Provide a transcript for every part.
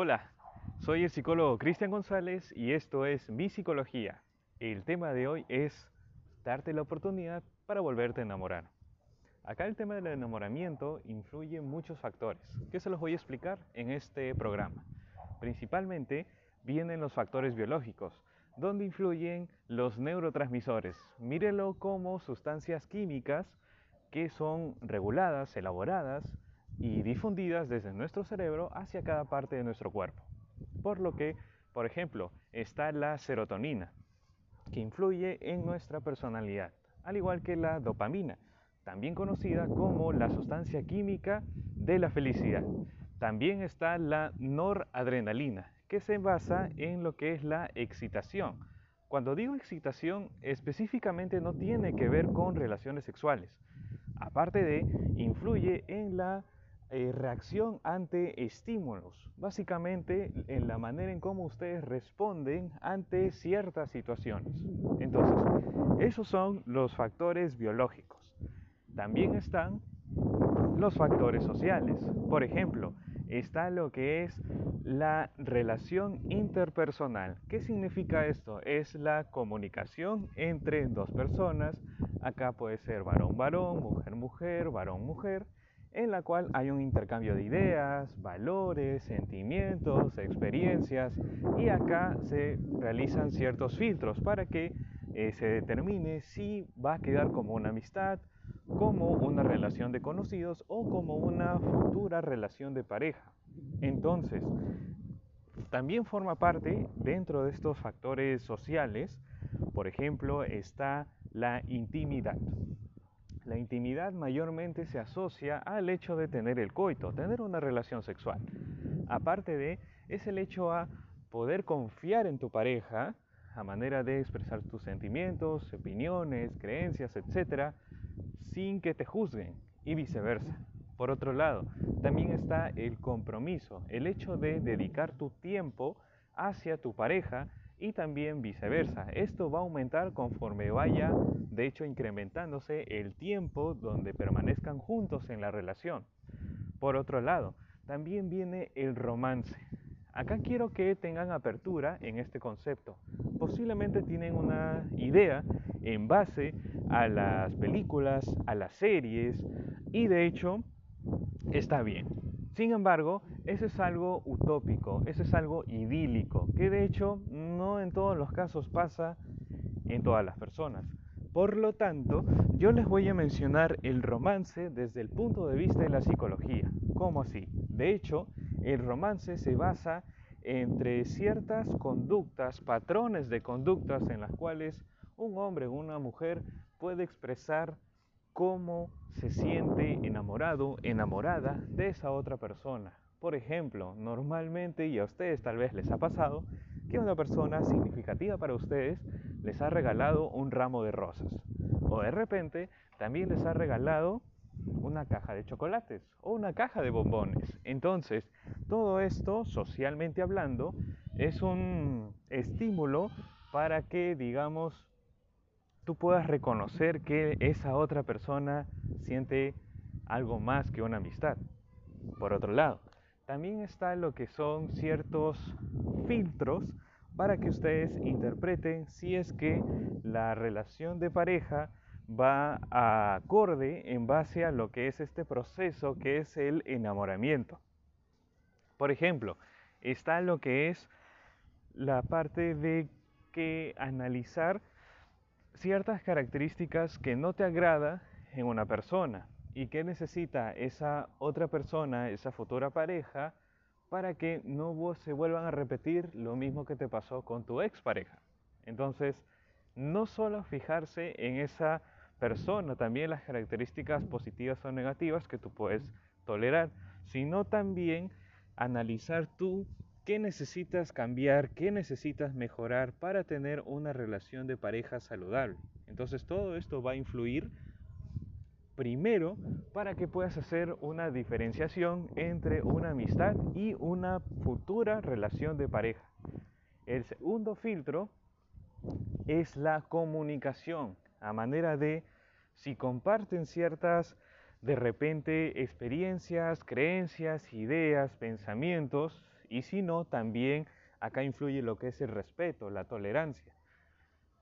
Hola, soy el psicólogo Cristian González y esto es Mi Psicología. El tema de hoy es darte la oportunidad para volverte a enamorar. Acá el tema del enamoramiento influye muchos factores, que se los voy a explicar en este programa. Principalmente vienen los factores biológicos, donde influyen los neurotransmisores. Mírelo como sustancias químicas que son reguladas, elaboradas y difundidas desde nuestro cerebro hacia cada parte de nuestro cuerpo. Por lo que, por ejemplo, está la serotonina, que influye en nuestra personalidad, al igual que la dopamina, también conocida como la sustancia química de la felicidad. También está la noradrenalina, que se basa en lo que es la excitación. Cuando digo excitación, específicamente no tiene que ver con relaciones sexuales. Aparte de, influye en la eh, reacción ante estímulos, básicamente en la manera en cómo ustedes responden ante ciertas situaciones. Entonces, esos son los factores biológicos. También están los factores sociales. Por ejemplo, está lo que es la relación interpersonal. ¿Qué significa esto? Es la comunicación entre dos personas. Acá puede ser varón-varón, mujer-mujer, varón-mujer en la cual hay un intercambio de ideas, valores, sentimientos, experiencias y acá se realizan ciertos filtros para que eh, se determine si va a quedar como una amistad, como una relación de conocidos o como una futura relación de pareja. Entonces, también forma parte dentro de estos factores sociales, por ejemplo, está la intimidad. La intimidad mayormente se asocia al hecho de tener el coito, tener una relación sexual. Aparte de, es el hecho a poder confiar en tu pareja a manera de expresar tus sentimientos, opiniones, creencias, etc., sin que te juzguen y viceversa. Por otro lado, también está el compromiso, el hecho de dedicar tu tiempo hacia tu pareja y también viceversa. Esto va a aumentar conforme vaya, de hecho, incrementándose el tiempo donde permanezcan juntos en la relación. Por otro lado, también viene el romance. Acá quiero que tengan apertura en este concepto. Posiblemente tienen una idea en base a las películas, a las series y de hecho está bien. Sin embargo, eso es algo utópico, eso es algo idílico, que de hecho no en todos los casos pasa en todas las personas. Por lo tanto, yo les voy a mencionar el romance desde el punto de vista de la psicología. ¿Cómo así? De hecho, el romance se basa entre ciertas conductas, patrones de conductas en las cuales un hombre o una mujer puede expresar cómo se siente enamorado, enamorada de esa otra persona. Por ejemplo, normalmente, y a ustedes tal vez les ha pasado, que una persona significativa para ustedes les ha regalado un ramo de rosas. O de repente también les ha regalado una caja de chocolates o una caja de bombones. Entonces, todo esto, socialmente hablando, es un estímulo para que, digamos, tú puedas reconocer que esa otra persona siente algo más que una amistad. Por otro lado, también está lo que son ciertos filtros para que ustedes interpreten si es que la relación de pareja va a acorde en base a lo que es este proceso que es el enamoramiento. Por ejemplo, está lo que es la parte de que analizar ciertas características que no te agrada en una persona y que necesita esa otra persona, esa futura pareja, para que no se vuelvan a repetir lo mismo que te pasó con tu expareja. Entonces, no solo fijarse en esa persona, también las características positivas o negativas que tú puedes tolerar, sino también analizar tú ¿Qué necesitas cambiar? ¿Qué necesitas mejorar para tener una relación de pareja saludable? Entonces todo esto va a influir primero para que puedas hacer una diferenciación entre una amistad y una futura relación de pareja. El segundo filtro es la comunicación, a manera de si comparten ciertas de repente experiencias, creencias, ideas, pensamientos, Y si no, también acá influye lo que es el respeto, la tolerancia.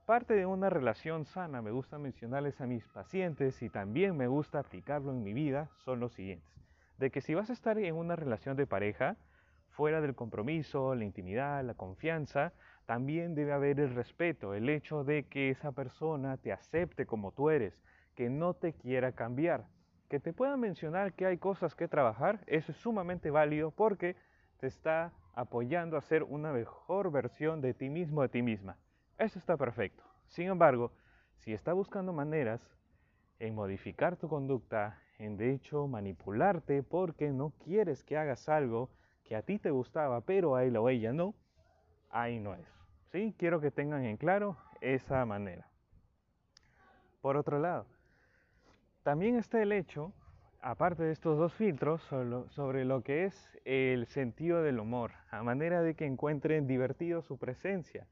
Parte de una relación sana, me gusta mencionarles a mis pacientes y también me gusta aplicarlo en mi vida, son los siguientes. De que si vas a estar en una relación de pareja, fuera del compromiso, la intimidad, la confianza, también debe haber el respeto, el hecho de que esa persona te acepte como tú eres, que no te quiera cambiar, que te pueda mencionar que hay cosas que trabajar, eso es sumamente válido porque te está apoyando a ser una mejor versión de ti mismo, de ti misma. Eso está perfecto. Sin embargo, si está buscando maneras en modificar tu conducta, en de hecho manipularte porque no quieres que hagas algo que a ti te gustaba, pero a él o ella no, ahí no es. ¿Sí? Quiero que tengan en claro esa manera. Por otro lado, también está el hecho, aparte de estos dos filtros, sobre lo que es el sentido del humor, a manera de que encuentren divertido su presencia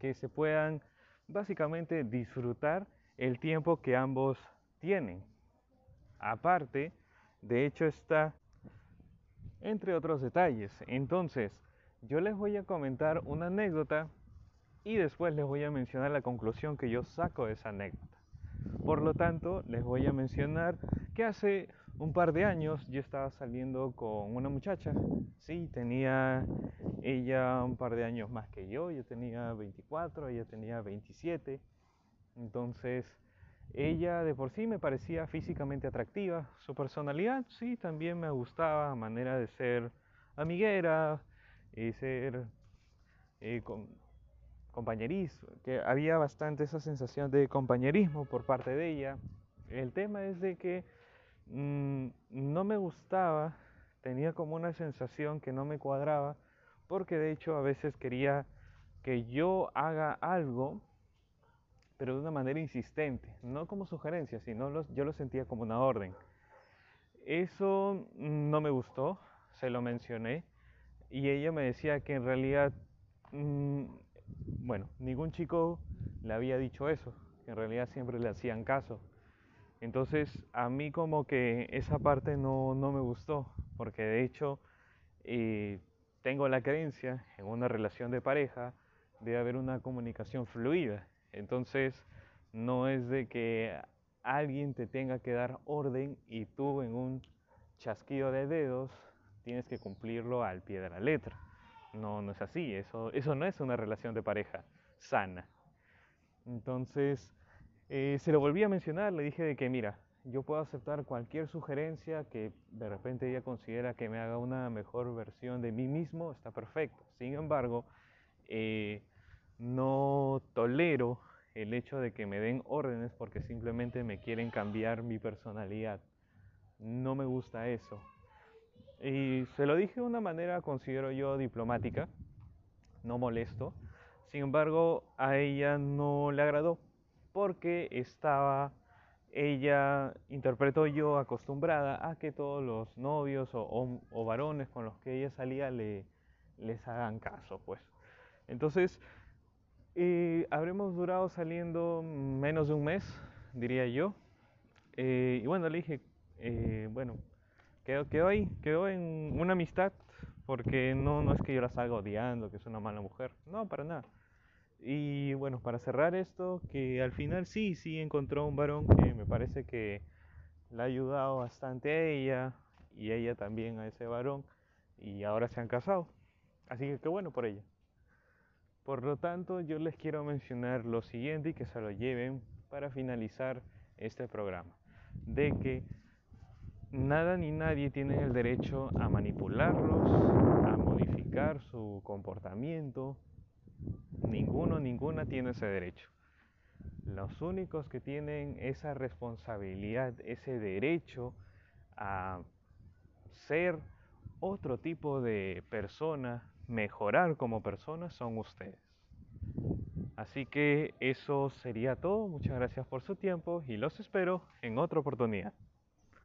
que se puedan básicamente disfrutar el tiempo que ambos tienen. Aparte, de hecho está entre otros detalles. Entonces, yo les voy a comentar una anécdota y después les voy a mencionar la conclusión que yo saco de esa anécdota. Por lo tanto, les voy a mencionar que hace un par de años yo estaba saliendo con una muchacha, sí, tenía ella un par de años más que yo, yo tenía 24, ella tenía 27, entonces ella de por sí me parecía físicamente atractiva, su personalidad sí también me gustaba, manera de ser amiguera y ser eh, compañerismo, que había bastante esa sensación de compañerismo por parte de ella. El tema es de que mm, no me gustaba, tenía como una sensación que no me cuadraba, porque de hecho a veces quería que yo haga algo, pero de una manera insistente, no como sugerencia, sino yo lo sentía como una orden. Eso no me gustó, se lo mencioné, y ella me decía que en realidad mm, bueno, ningún chico le había dicho eso, en realidad siempre le hacían caso. Entonces a mí como que esa parte no, me gustó, porque de hecho eh, tengo la creencia en una relación de pareja de haber una comunicación fluida. Entonces no es de que alguien te tenga que dar orden y tú en un chasquido de dedos tienes que cumplirlo al pie de la letra. No, no es así, eso, eso no es una relación de pareja sana. Entonces, eh, se lo volví a mencionar, le dije de que, mira, yo puedo aceptar cualquier sugerencia que de repente ella considera que me haga una mejor versión de mí mismo, está perfecto. Sin embargo, eh, no tolero el hecho de que me den órdenes porque simplemente me quieren cambiar mi personalidad. No me gusta eso. Y se lo dije de una manera, considero yo, diplomática, no molesto. Sin embargo, a ella no le agradó porque estaba, ella interpretó yo acostumbrada a que todos los novios o, varones con los que ella salía le, les hagan caso, pues. Entonces, eh, habremos durado saliendo menos de un mes, diría yo. Eh, y bueno, le dije, eh, bueno, quedó, ahí, quedó en una amistad, porque no, no es que yo la salga odiando, que es una mala mujer, no, para nada. Y bueno, para cerrar esto, que al final sí, sí encontró un varón que me parece que le ha ayudado bastante a ella y ella también a ese varón y ahora se han casado. Así que qué bueno por ella. Por lo tanto, yo les quiero mencionar lo siguiente y que se lo lleven para finalizar este programa. De que nada ni nadie tiene el derecho a manipularlos, a modificar su comportamiento. Ninguno, ninguna tiene ese derecho. Los únicos que tienen esa responsabilidad, ese derecho a ser otro tipo de persona, mejorar como persona, son ustedes. Así que eso sería todo. Muchas gracias por su tiempo y los espero en otra oportunidad.